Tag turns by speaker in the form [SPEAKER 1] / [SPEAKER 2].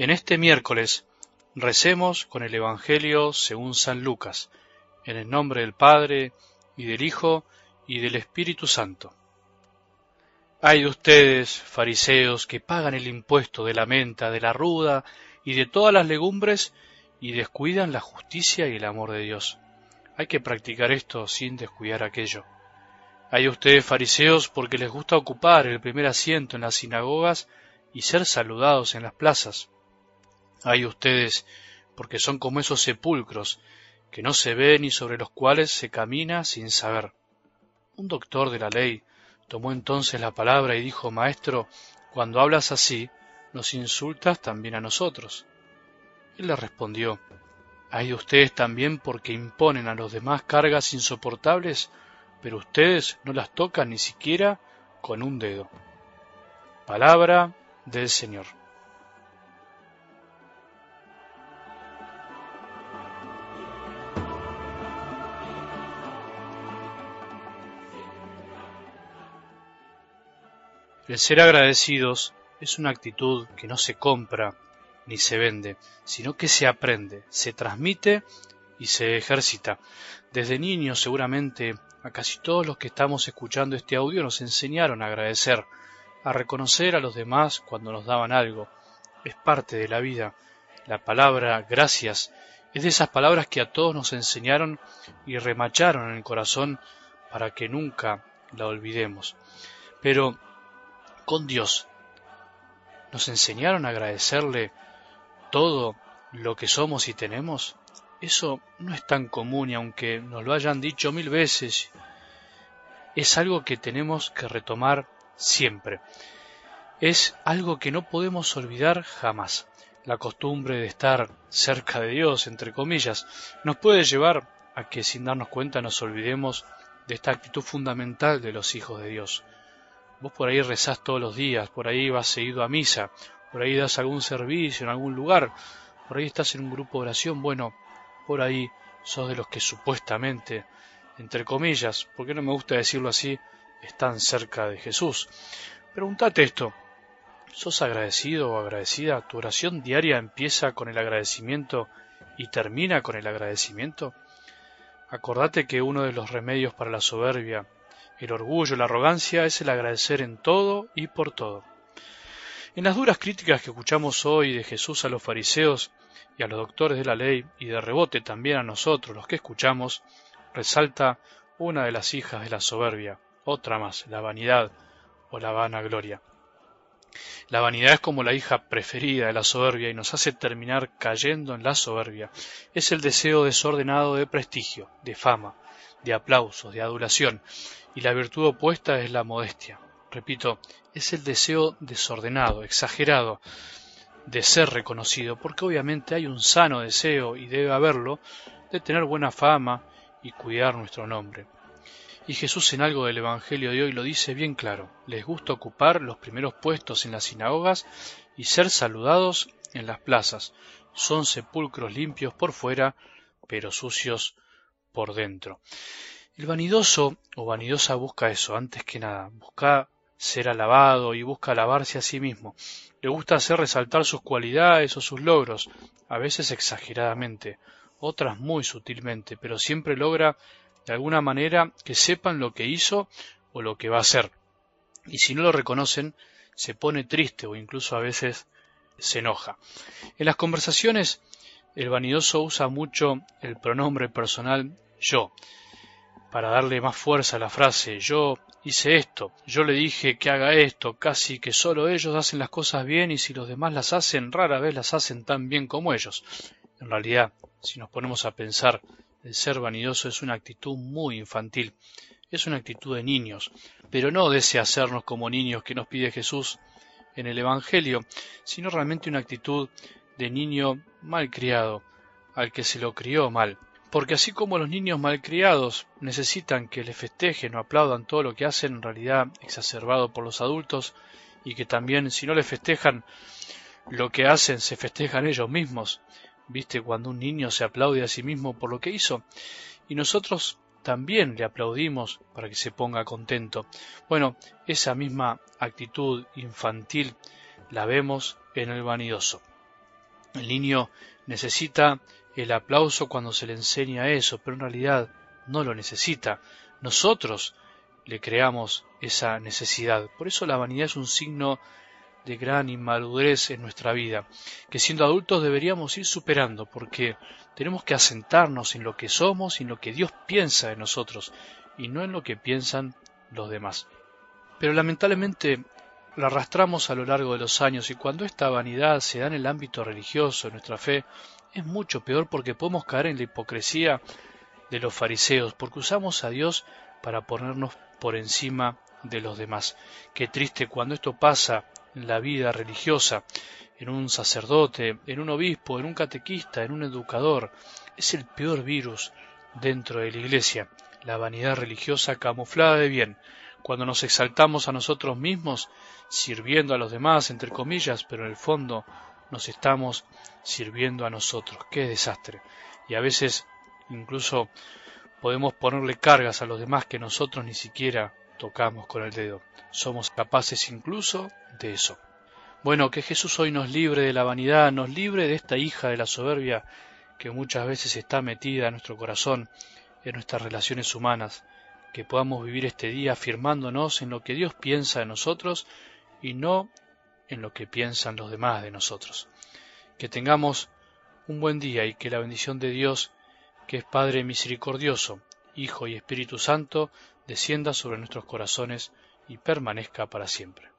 [SPEAKER 1] En este miércoles recemos con el Evangelio según San Lucas, en el nombre del Padre, y del Hijo, y del Espíritu Santo. Hay de ustedes, fariseos, que pagan el impuesto de la menta, de la ruda y de todas las legumbres, y descuidan la justicia y el amor de Dios. Hay que practicar esto sin descuidar aquello. Hay ustedes fariseos porque les gusta ocupar el primer asiento en las sinagogas y ser saludados en las plazas. Hay ustedes porque son como esos sepulcros que no se ven y sobre los cuales se camina sin saber. Un doctor de la ley tomó entonces la palabra y dijo, Maestro, cuando hablas así, nos insultas también a nosotros. Él le respondió, Hay ustedes también porque imponen a los demás cargas insoportables pero ustedes no las tocan ni siquiera con un dedo. Palabra del Señor. El ser agradecidos es una actitud que no se compra ni se vende, sino que se aprende, se transmite y se ejercita. Desde niños seguramente a casi todos los que estamos escuchando este audio nos enseñaron a agradecer, a reconocer a los demás cuando nos daban algo. Es parte de la vida. La palabra gracias es de esas palabras que a todos nos enseñaron y remacharon en el corazón para que nunca la olvidemos. Pero con Dios nos enseñaron a agradecerle todo lo que somos y tenemos. Eso no es tan común y aunque nos lo hayan dicho mil veces, es algo que tenemos que retomar siempre. Es algo que no podemos olvidar jamás. La costumbre de estar cerca de Dios, entre comillas, nos puede llevar a que sin darnos cuenta nos olvidemos de esta actitud fundamental de los hijos de Dios. Vos por ahí rezás todos los días, por ahí vas seguido a misa, por ahí das algún servicio en algún lugar, por ahí estás en un grupo de oración, bueno, por ahí sos de los que supuestamente, entre comillas, porque no me gusta decirlo así, están cerca de Jesús. Pregúntate esto, ¿sos agradecido o agradecida? ¿Tu oración diaria empieza con el agradecimiento y termina con el agradecimiento? Acordate que uno de los remedios para la soberbia, el orgullo, la arrogancia es el agradecer en todo y por todo. En las duras críticas que escuchamos hoy de Jesús a los fariseos, y a los doctores de la ley y de rebote también a nosotros los que escuchamos, resalta una de las hijas de la soberbia, otra más, la vanidad o la vanagloria. La vanidad es como la hija preferida de la soberbia y nos hace terminar cayendo en la soberbia. Es el deseo desordenado de prestigio, de fama, de aplausos, de adulación, y la virtud opuesta es la modestia. Repito, es el deseo desordenado, exagerado, de ser reconocido, porque obviamente hay un sano deseo, y debe haberlo, de tener buena fama y cuidar nuestro nombre. Y Jesús en algo del Evangelio de hoy lo dice bien claro, les gusta ocupar los primeros puestos en las sinagogas y ser saludados en las plazas. Son sepulcros limpios por fuera, pero sucios por dentro. El vanidoso o vanidosa busca eso, antes que nada, busca ser alabado y busca alabarse a sí mismo. Le gusta hacer resaltar sus cualidades o sus logros, a veces exageradamente, otras muy sutilmente, pero siempre logra de alguna manera que sepan lo que hizo o lo que va a hacer. Y si no lo reconocen, se pone triste o incluso a veces se enoja. En las conversaciones, el vanidoso usa mucho el pronombre personal yo, para darle más fuerza a la frase yo hice esto, yo le dije que haga esto, casi que solo ellos hacen las cosas bien y si los demás las hacen, rara vez las hacen tan bien como ellos. En realidad, si nos ponemos a pensar, el ser vanidoso es una actitud muy infantil, es una actitud de niños, pero no desea hacernos como niños que nos pide Jesús en el Evangelio, sino realmente una actitud de niño mal criado, al que se lo crió mal porque así como los niños malcriados necesitan que les festejen o aplaudan todo lo que hacen, en realidad exacerbado por los adultos, y que también si no les festejan lo que hacen, se festejan ellos mismos. ¿Viste cuando un niño se aplaude a sí mismo por lo que hizo? Y nosotros también le aplaudimos para que se ponga contento. Bueno, esa misma actitud infantil la vemos en el vanidoso. El niño necesita el aplauso cuando se le enseña eso, pero en realidad no lo necesita. Nosotros le creamos esa necesidad. Por eso la vanidad es un signo de gran inmadurez en nuestra vida, que siendo adultos deberíamos ir superando, porque tenemos que asentarnos en lo que somos y en lo que Dios piensa de nosotros, y no en lo que piensan los demás. Pero lamentablemente la arrastramos a lo largo de los años y cuando esta vanidad se da en el ámbito religioso, en nuestra fe, es mucho peor porque podemos caer en la hipocresía de los fariseos, porque usamos a Dios para ponernos por encima de los demás. Qué triste cuando esto pasa en la vida religiosa, en un sacerdote, en un obispo, en un catequista, en un educador. Es el peor virus dentro de la iglesia, la vanidad religiosa camuflada de bien, cuando nos exaltamos a nosotros mismos, sirviendo a los demás, entre comillas, pero en el fondo nos estamos sirviendo a nosotros. ¡Qué desastre! Y a veces incluso podemos ponerle cargas a los demás que nosotros ni siquiera tocamos con el dedo. Somos capaces incluso de eso. Bueno, que Jesús hoy nos libre de la vanidad, nos libre de esta hija de la soberbia que muchas veces está metida en nuestro corazón, en nuestras relaciones humanas, que podamos vivir este día afirmándonos en lo que Dios piensa de nosotros y no en lo que piensan los demás de nosotros. Que tengamos un buen día y que la bendición de Dios, que es Padre misericordioso, Hijo y Espíritu Santo, descienda sobre nuestros corazones y permanezca para siempre.